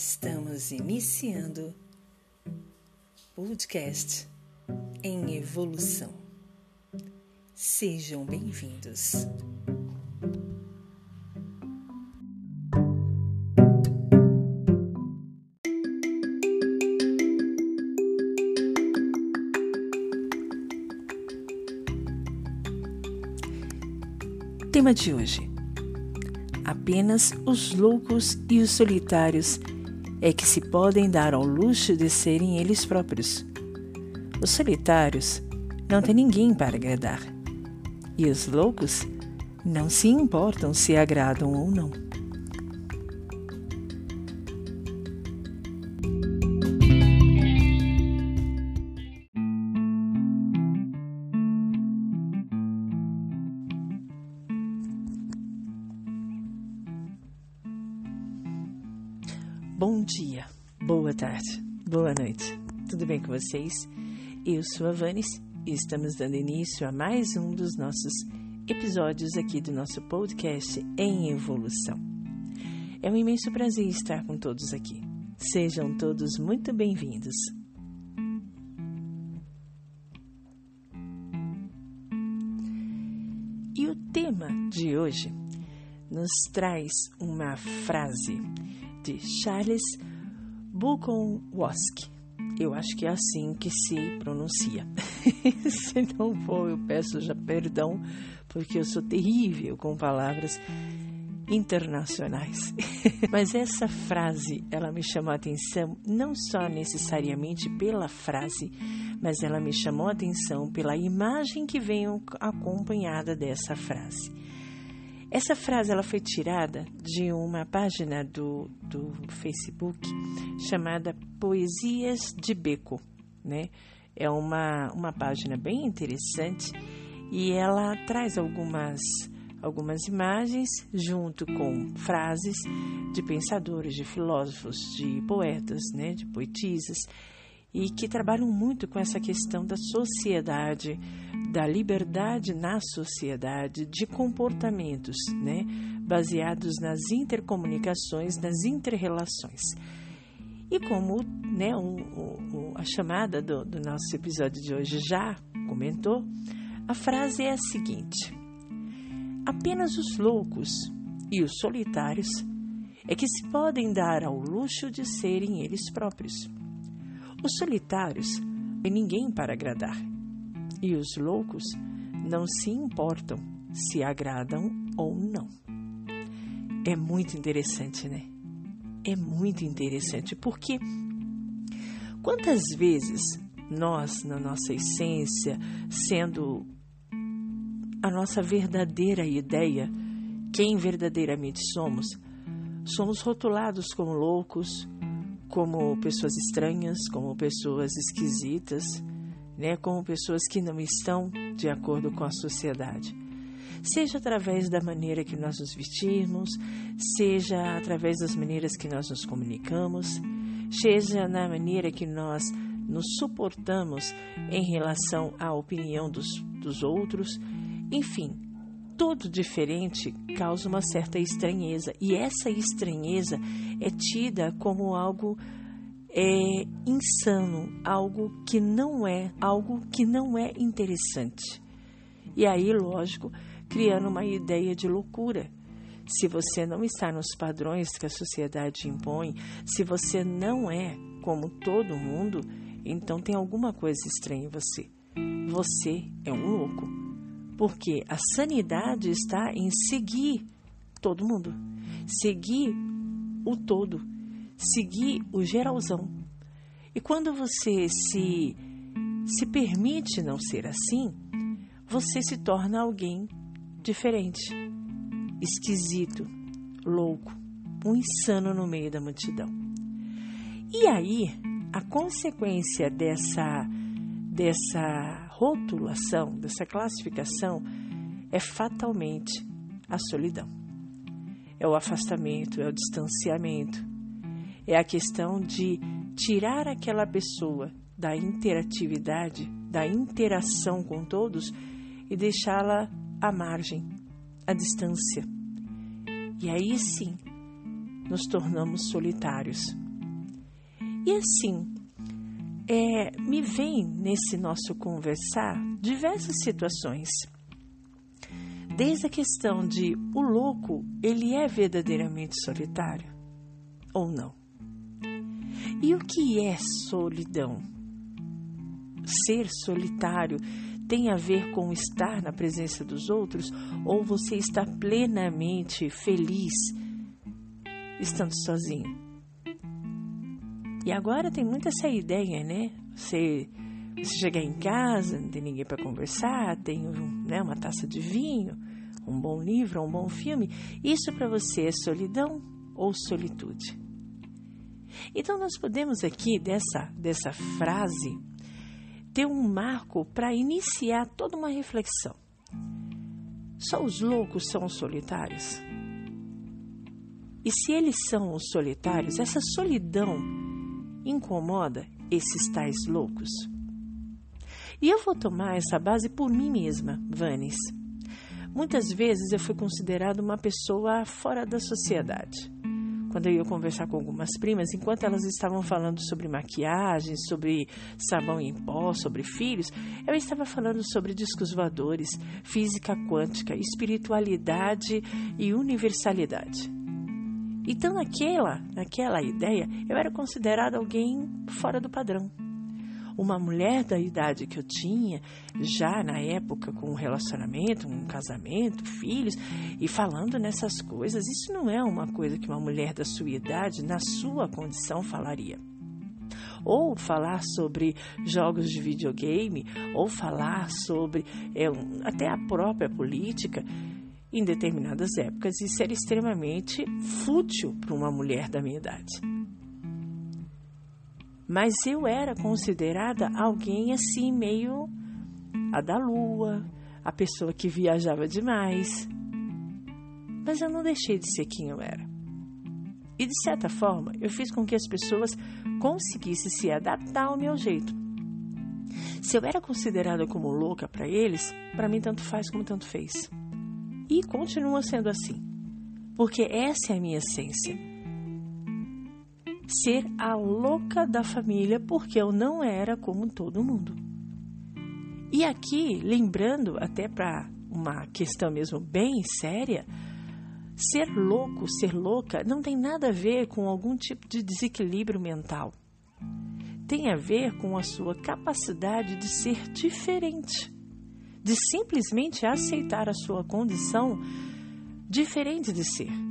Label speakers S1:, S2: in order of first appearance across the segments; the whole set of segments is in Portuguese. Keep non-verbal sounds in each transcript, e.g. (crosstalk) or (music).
S1: Estamos iniciando podcast em evolução. Sejam bem-vindos. Tema de hoje: apenas os loucos e os solitários é que se podem dar ao luxo de serem eles próprios. Os solitários não têm ninguém para agradar, e os loucos não se importam se agradam ou não. Com vocês? Eu sou a Vanis e estamos dando início a mais um dos nossos episódios aqui do nosso podcast em evolução. É um imenso prazer estar com todos aqui. Sejam todos muito bem-vindos. E o tema de hoje nos traz uma frase de Charles Bukowski. Eu acho que é assim que se pronuncia. (laughs) se não for, eu peço já perdão, porque eu sou terrível com palavras internacionais. (laughs) Mas essa frase, ela me chamou a atenção não só necessariamente pela frase, mas ela me chamou a atenção pela imagem que vem acompanhada dessa frase. Essa frase ela foi tirada de uma página do, do Facebook chamada Poesias de Beco, né? É uma, uma página bem interessante e ela traz algumas, algumas imagens junto com frases de pensadores, de filósofos, de poetas, né? De poetisas e que trabalham muito com essa questão da sociedade, da liberdade na sociedade, de comportamentos, né, baseados nas intercomunicações, nas interrelações. E como né, o, o, a chamada do, do nosso episódio de hoje já comentou, a frase é a seguinte: apenas os loucos e os solitários é que se podem dar ao luxo de serem eles próprios. Os solitários têm ninguém para agradar, e os loucos não se importam se agradam ou não. É muito interessante, né? É muito interessante porque quantas vezes nós, na nossa essência, sendo a nossa verdadeira ideia, quem verdadeiramente somos, somos rotulados como loucos, como pessoas estranhas, como pessoas esquisitas, né, como pessoas que não estão de acordo com a sociedade. Seja através da maneira que nós nos vestimos, seja através das maneiras que nós nos comunicamos, seja na maneira que nós nos suportamos em relação à opinião dos, dos outros, enfim, todo diferente causa uma certa estranheza e essa estranheza é tida como algo é insano, algo que não é, algo que não é interessante. E aí, lógico, criando uma ideia de loucura. Se você não está nos padrões que a sociedade impõe, se você não é como todo mundo, então tem alguma coisa estranha em você. Você é um louco. Porque a sanidade está em seguir todo mundo, seguir o todo, seguir o geralzão. E quando você se se permite não ser assim, você se torna alguém diferente, esquisito, louco, um insano no meio da multidão. E aí, a consequência dessa dessa rotulação, dessa classificação, é fatalmente a solidão. É o afastamento, é o distanciamento, é a questão de tirar aquela pessoa da interatividade, da interação com todos e deixá-la à margem, à distância. E aí sim, nos tornamos solitários, E assim, é, me vem nesse nosso conversar diversas situações. Desde a questão de o louco, ele é verdadeiramente solitário ou não? E o que é solidão? Ser solitário tem a ver com estar na presença dos outros ou você está plenamente feliz estando sozinho? E agora tem muita essa ideia, né? Você, você chegar em casa, não tem ninguém para conversar, tem né, uma taça de vinho, um bom livro, um bom filme. Isso para você é solidão ou solitude? Então nós podemos aqui dessa dessa frase ter um marco para iniciar toda uma reflexão. Só os loucos são solitários? E se eles são os solitários, essa solidão incomoda esses tais loucos? E eu vou tomar essa base por mim mesma, Vanes. Muitas vezes eu fui considerada uma pessoa fora da sociedade quando eu ia conversar com algumas primas, enquanto elas estavam falando sobre maquiagem, sobre sabão em pó, sobre filhos, eu estava falando sobre discos voadores, física quântica, espiritualidade e universalidade. Então, naquela, naquela ideia, eu era considerada alguém fora do padrão uma mulher da idade que eu tinha, já na época com um relacionamento, um casamento, filhos, e falando nessas coisas, isso não é uma coisa que uma mulher da sua idade, na sua condição, falaria. Ou falar sobre jogos de videogame, ou falar sobre é, até a própria política em determinadas épocas, isso era extremamente fútil para uma mulher da minha idade mas eu era considerada alguém assim meio a da lua, a pessoa que viajava demais. Mas eu não deixei de ser quem eu era. E de certa forma, eu fiz com que as pessoas conseguissem se adaptar ao meu jeito. Se eu era considerada como louca para eles, para mim tanto faz como tanto fez. E continua sendo assim, porque essa é a minha essência ser a louca da família porque eu não era como todo mundo. E aqui, lembrando até para uma questão mesmo bem séria, ser louco, ser louca não tem nada a ver com algum tipo de desequilíbrio mental. Tem a ver com a sua capacidade de ser diferente, de simplesmente aceitar a sua condição diferente de ser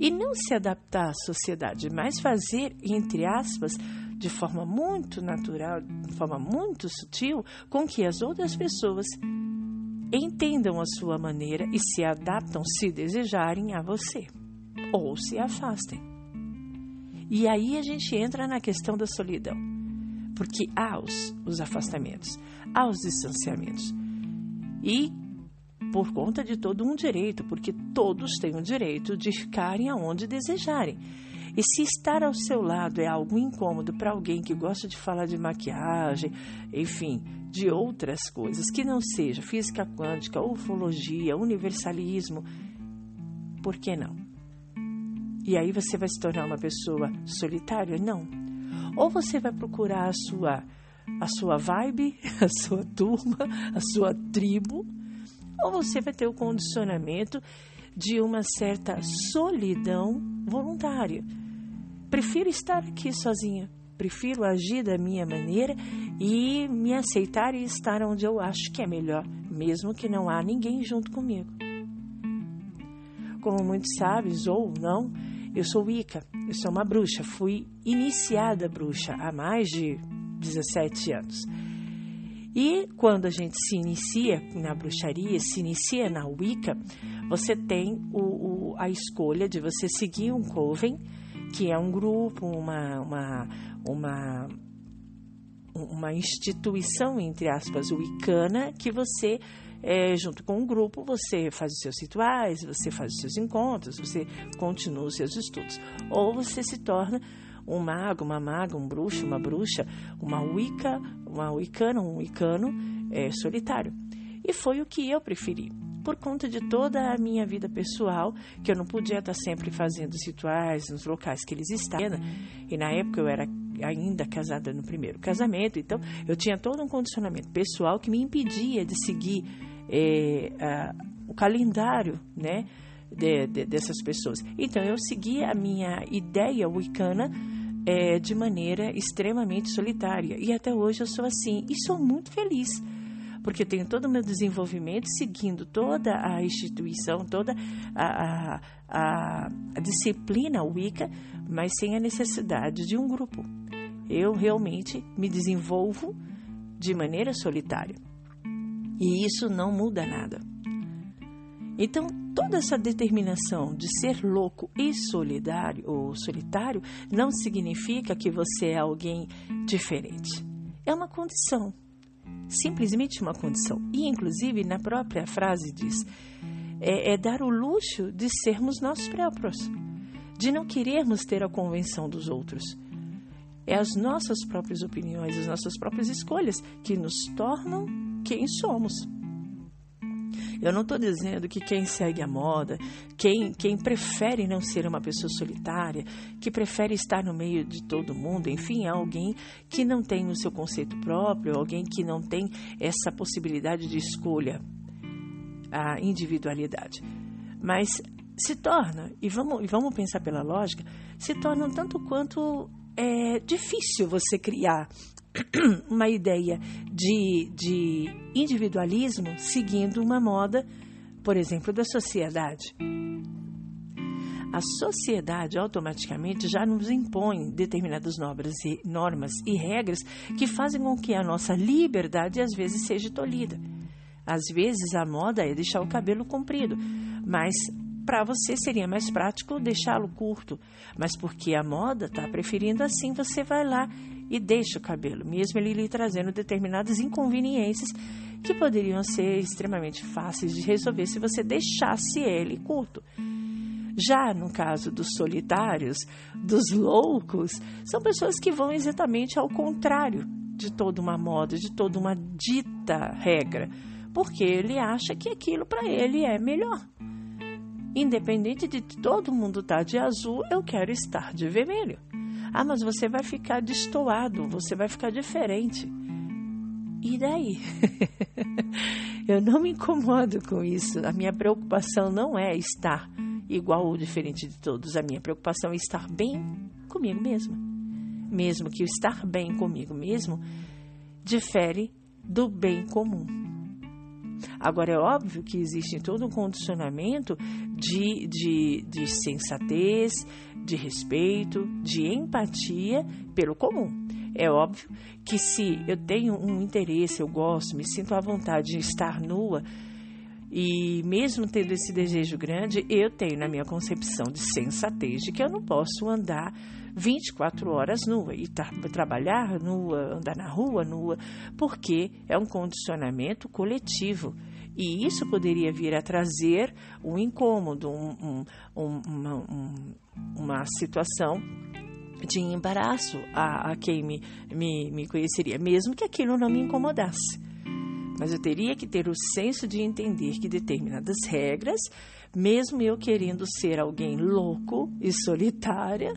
S1: e não se adaptar à sociedade, mas fazer, entre aspas, de forma muito natural, de forma muito sutil, com que as outras pessoas entendam a sua maneira e se adaptam, se desejarem, a você, ou se afastem. E aí a gente entra na questão da solidão, porque há os, os afastamentos, há os distanciamentos. E por conta de todo um direito, porque todos têm o direito de ficarem aonde desejarem. E se estar ao seu lado é algo incômodo para alguém que gosta de falar de maquiagem, enfim, de outras coisas, que não seja física quântica, ufologia, universalismo, por que não? E aí você vai se tornar uma pessoa solitária? Não. Ou você vai procurar a sua a sua vibe, (laughs) a sua turma, a sua tribo, ou você vai ter o condicionamento de uma certa solidão voluntária. Prefiro estar aqui sozinha, prefiro agir da minha maneira e me aceitar e estar onde eu acho que é melhor, mesmo que não há ninguém junto comigo. Como muitos sabem, ou não, eu sou Wicca, eu sou uma bruxa, fui iniciada bruxa há mais de 17 anos. E quando a gente se inicia na bruxaria, se inicia na Wicca, você tem o, o, a escolha de você seguir um coven, que é um grupo, uma, uma, uma, uma instituição, entre aspas, wicana, que você é, junto com o um grupo, você faz os seus rituais, você faz os seus encontros, você continua os seus estudos. Ou você se torna um mago, uma maga, um bruxo, uma bruxa, uma wicca, uma wicana, um wicano é, solitário. E foi o que eu preferi. Por conta de toda a minha vida pessoal, que eu não podia estar sempre fazendo rituais nos locais que eles estavam. E na época eu era ainda casada no primeiro casamento, então eu tinha todo um condicionamento pessoal que me impedia de seguir é, a, o calendário, né? De, de, dessas pessoas. Então eu segui a minha ideia wicana é, de maneira extremamente solitária. E até hoje eu sou assim. E sou muito feliz, porque eu tenho todo o meu desenvolvimento seguindo toda a instituição, toda a, a, a, disciplina Wicca, mas sem a necessidade de um grupo. Eu realmente me desenvolvo de maneira solitária. E isso não muda nada. Então, toda essa determinação de ser louco e solidário ou solitário não significa que você é alguém diferente. É uma condição. Simplesmente uma condição. E, inclusive, na própria frase diz: é, é dar o luxo de sermos nós próprios, de não querermos ter a convenção dos outros. É as nossas próprias opiniões, as nossas próprias escolhas que nos tornam quem somos. Eu não estou dizendo que quem segue a moda, quem, quem prefere não ser uma pessoa solitária, que prefere estar no meio de todo mundo, enfim, é alguém que não tem o seu conceito próprio, alguém que não tem essa possibilidade de escolha, a individualidade. Mas se torna, e vamos, e vamos pensar pela lógica, se torna um tanto quanto é difícil você criar (clears throat) uma ideia de, de individualismo seguindo uma moda, por exemplo, da sociedade. A sociedade automaticamente já nos impõe determinadas e, normas e regras que fazem com que a nossa liberdade às vezes seja tolhida. Às vezes a moda é deixar o cabelo comprido, mas para você seria mais prático deixá-lo curto. Mas porque a moda está preferindo assim, você vai lá e deixa o cabelo, mesmo ele lhe trazendo determinadas inconveniências que poderiam ser extremamente fáceis de resolver se você deixasse ele curto. Já no caso dos solitários, dos loucos, são pessoas que vão exatamente ao contrário de toda uma moda, de toda uma dita regra, porque ele acha que aquilo para ele é melhor. Independente de todo mundo estar tá de azul, eu quero estar de vermelho. Ah, mas você vai ficar destoado, você vai ficar diferente. E daí? (laughs) eu não me incomodo com isso. A minha preocupação não é estar igual ou diferente de todos. A minha preocupação é estar bem comigo mesma. Mesmo que o estar bem comigo mesmo difere do bem comum. Agora, é óbvio que existe todo um condicionamento de, de, de sensatez, de respeito, de empatia pelo comum. É óbvio que se eu tenho um interesse, eu gosto, me sinto à vontade de estar nua, e mesmo tendo esse desejo grande, eu tenho na minha concepção de sensatez de que eu não posso andar 24 horas nua e tra trabalhar nua, andar na rua nua, porque é um condicionamento coletivo. E isso poderia vir a trazer um incômodo, um, um, um, uma, uma situação de embaraço a, a quem me, me, me conheceria, mesmo que aquilo não me incomodasse. Mas eu teria que ter o senso de entender que determinadas regras, mesmo eu querendo ser alguém louco e solitária,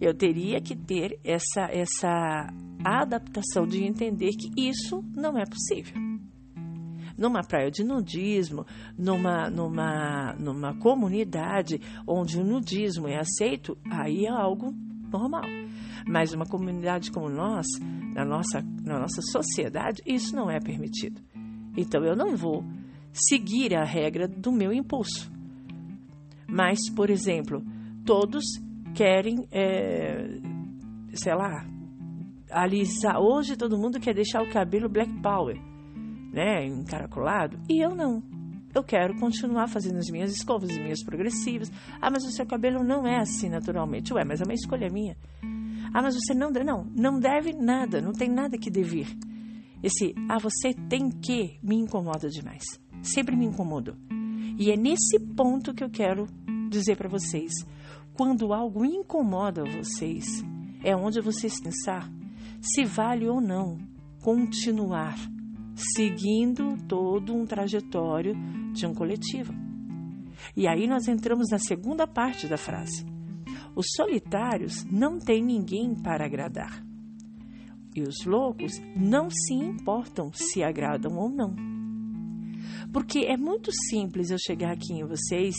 S1: eu teria que ter essa, essa adaptação de entender que isso não é possível numa praia de nudismo, numa, numa, numa comunidade onde o nudismo é aceito, aí é algo normal. Mas uma comunidade como nós, na nossa, na nossa sociedade, isso não é permitido. Então eu não vou seguir a regra do meu impulso. Mas, por exemplo, todos querem, é, sei lá, alisar. Hoje todo mundo quer deixar o cabelo black power né, encaracolado, e eu não. Eu quero continuar fazendo as minhas escovas, as minhas progressivas. Ah, mas o seu cabelo não é assim naturalmente. Ué, mas é uma escolha minha. Ah, mas você não deve. Não, não deve nada, não tem nada que dever. Esse, ah, você tem que, me incomoda demais. Sempre me incomodou. E é nesse ponto que eu quero dizer para vocês. Quando algo incomoda vocês, é onde vocês pensar se vale ou não continuar seguindo todo um trajetório de um coletivo. E aí nós entramos na segunda parte da frase. Os solitários não têm ninguém para agradar. e os loucos não se importam se agradam ou não. Porque é muito simples eu chegar aqui em vocês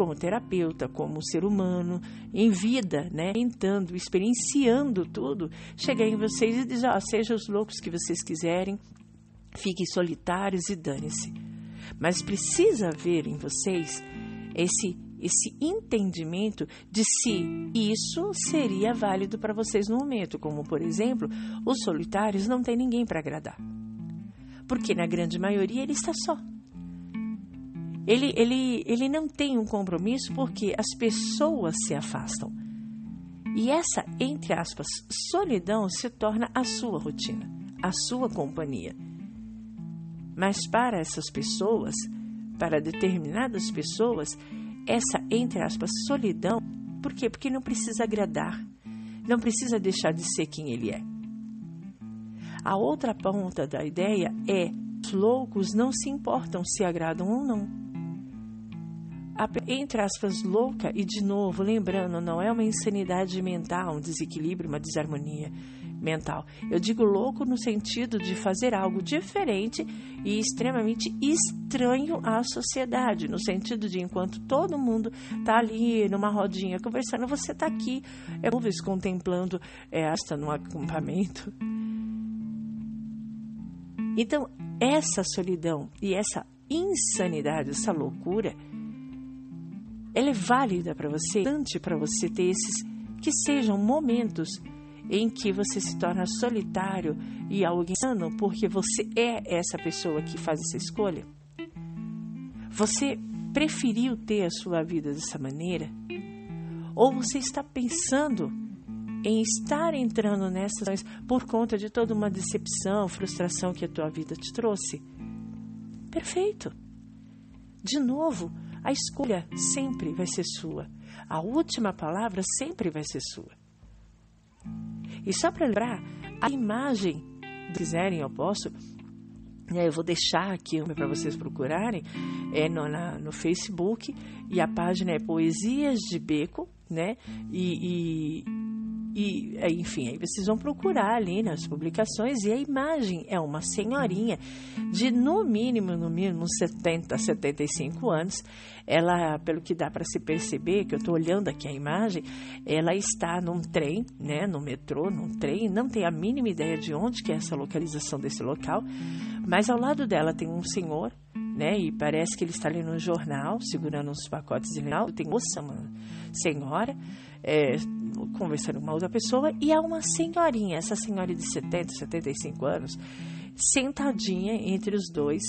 S1: como terapeuta, como ser humano, em vida, né, tentando, experienciando tudo, chegar em vocês e dizer, ó, sejam os loucos que vocês quiserem, fiquem solitários e dane-se. Mas precisa haver em vocês esse esse entendimento de se isso seria válido para vocês no momento, como por exemplo, os solitários não têm ninguém para agradar. Porque na grande maioria ele está só. Ele, ele, ele não tem um compromisso porque as pessoas se afastam. E essa, entre aspas, solidão se torna a sua rotina, a sua companhia. Mas para essas pessoas, para determinadas pessoas, essa, entre aspas, solidão, por quê? Porque não precisa agradar, não precisa deixar de ser quem ele é. A outra ponta da ideia é: os loucos não se importam se agradam ou não entre aspas, louca, e de novo, lembrando, não é uma insanidade mental, um desequilíbrio, uma desarmonia mental. Eu digo louco no sentido de fazer algo diferente e extremamente estranho à sociedade, no sentido de enquanto todo mundo está ali numa rodinha conversando, você está aqui, é, talvez contemplando é, esta no acampamento. Então, essa solidão e essa insanidade, essa loucura, ela é válida para você, importante para você ter esses que sejam momentos em que você se torna solitário e alguém sano porque você é essa pessoa que faz essa escolha? Você preferiu ter a sua vida dessa maneira? Ou você está pensando em estar entrando nessas por conta de toda uma decepção, frustração que a tua vida te trouxe? Perfeito. De novo, a escolha sempre vai ser sua. A última palavra sempre vai ser sua. E só para lembrar, a imagem, se quiserem, eu posso. Né, eu vou deixar aqui para vocês procurarem é no, na, no Facebook e a página é Poesias de Beco, né? E, e e, é, enfim, aí vocês vão procurar ali nas publicações e a imagem é uma senhorinha de no mínimo, no mínimo 70, 75 anos. Ela, pelo que dá para se perceber, que eu estou olhando aqui a imagem, ela está num trem, né, no metrô, num trem, não tem a mínima ideia de onde que é essa localização desse local, mas ao lado dela tem um senhor, né, e parece que ele está ali no jornal, segurando uns pacotes de jornal, tem moça, uma senhora, é, conversando com uma outra pessoa e há uma senhorinha, essa senhora de 70, 75 anos, sentadinha entre os dois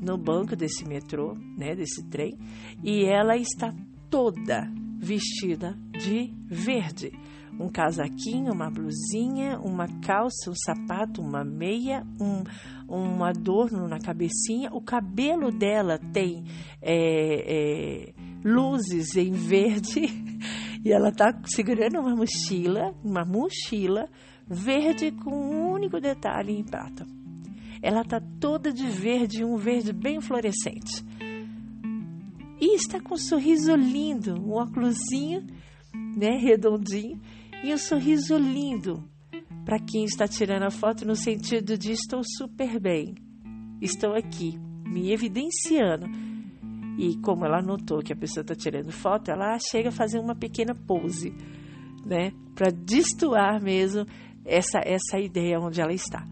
S1: no banco desse metrô, né, desse trem, e ela está toda vestida de verde. Um casaquinho, uma blusinha, uma calça, um sapato, uma meia, um, um adorno na cabecinha. O cabelo dela tem é, é, luzes em verde (laughs) E ela tá segurando uma mochila, uma mochila verde com um único detalhe em prata. Ela tá toda de verde, um verde bem fluorescente. E está com um sorriso lindo, um óculosinho, né, redondinho, e um sorriso lindo para quem está tirando a foto no sentido de estou super bem, estou aqui, me evidenciando e como ela notou que a pessoa está tirando foto, ela chega a fazer uma pequena pose, né? Para destoar mesmo essa, essa ideia onde ela está.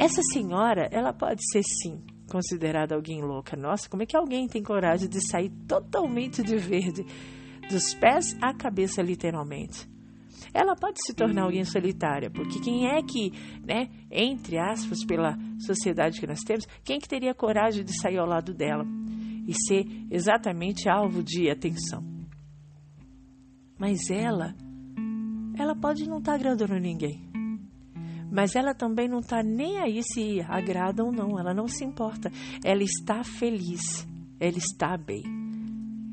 S1: Essa senhora, ela pode ser sim considerada alguém louca. Nossa, como é que alguém tem coragem de sair totalmente de verde, dos pés à cabeça, literalmente? Ela pode se tornar alguém solitária, porque quem é que, né, entre aspas, pela sociedade que nós temos, quem é que teria coragem de sair ao lado dela? E ser exatamente alvo de atenção. Mas ela, ela pode não estar tá agradando ninguém. Mas ela também não está nem aí se agrada ou não, ela não se importa. Ela está feliz, ela está bem.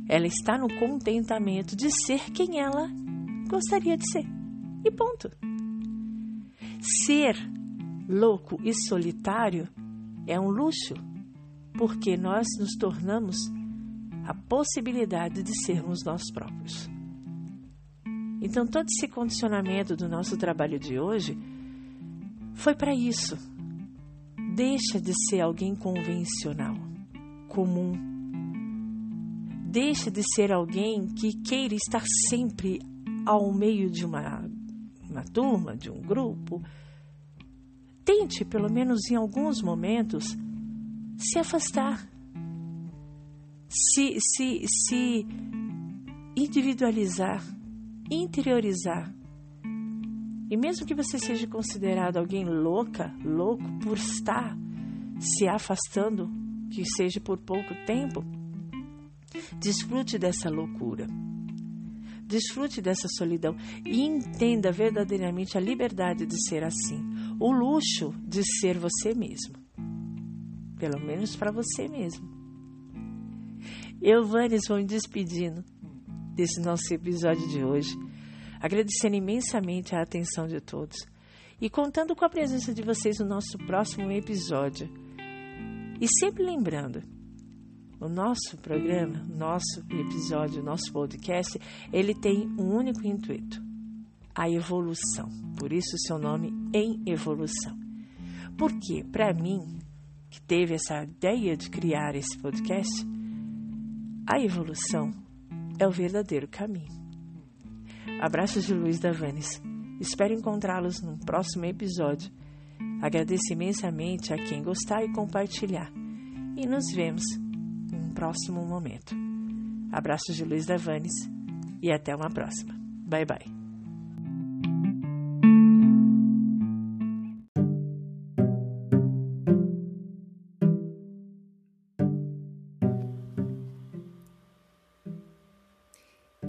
S1: Ela está no contentamento de ser quem ela gostaria de ser. E ponto. Ser louco e solitário é um luxo porque nós nos tornamos a possibilidade de sermos nós próprios. Então, todo esse condicionamento do nosso trabalho de hoje foi para isso. Deixa de ser alguém convencional, comum. Deixa de ser alguém que queira estar sempre ao meio de uma, uma turma, de um grupo. Tente, pelo menos em alguns momentos, se afastar, se, se, se individualizar, interiorizar. E mesmo que você seja considerado alguém louca, louco por estar se afastando, que seja por pouco tempo, desfrute dessa loucura. Desfrute dessa solidão e entenda verdadeiramente a liberdade de ser assim, o luxo de ser você mesmo. Pelo menos para você mesmo. Eu, Vanes, vou me despedindo desse nosso episódio de hoje agradecendo imensamente a atenção de todos e contando com a presença de vocês no nosso próximo episódio. E sempre lembrando, o nosso programa, nosso episódio, nosso podcast, ele tem um único intuito: a evolução. Por isso seu nome em evolução. Porque para mim, que teve essa ideia de criar esse podcast, a evolução é o verdadeiro caminho. Abraços de Luiz Davanes. Espero encontrá-los no próximo episódio. Agradeço imensamente a quem gostar e compartilhar. E nos vemos em um próximo momento. Abraços de Luiz Davanes e até uma próxima. Bye bye.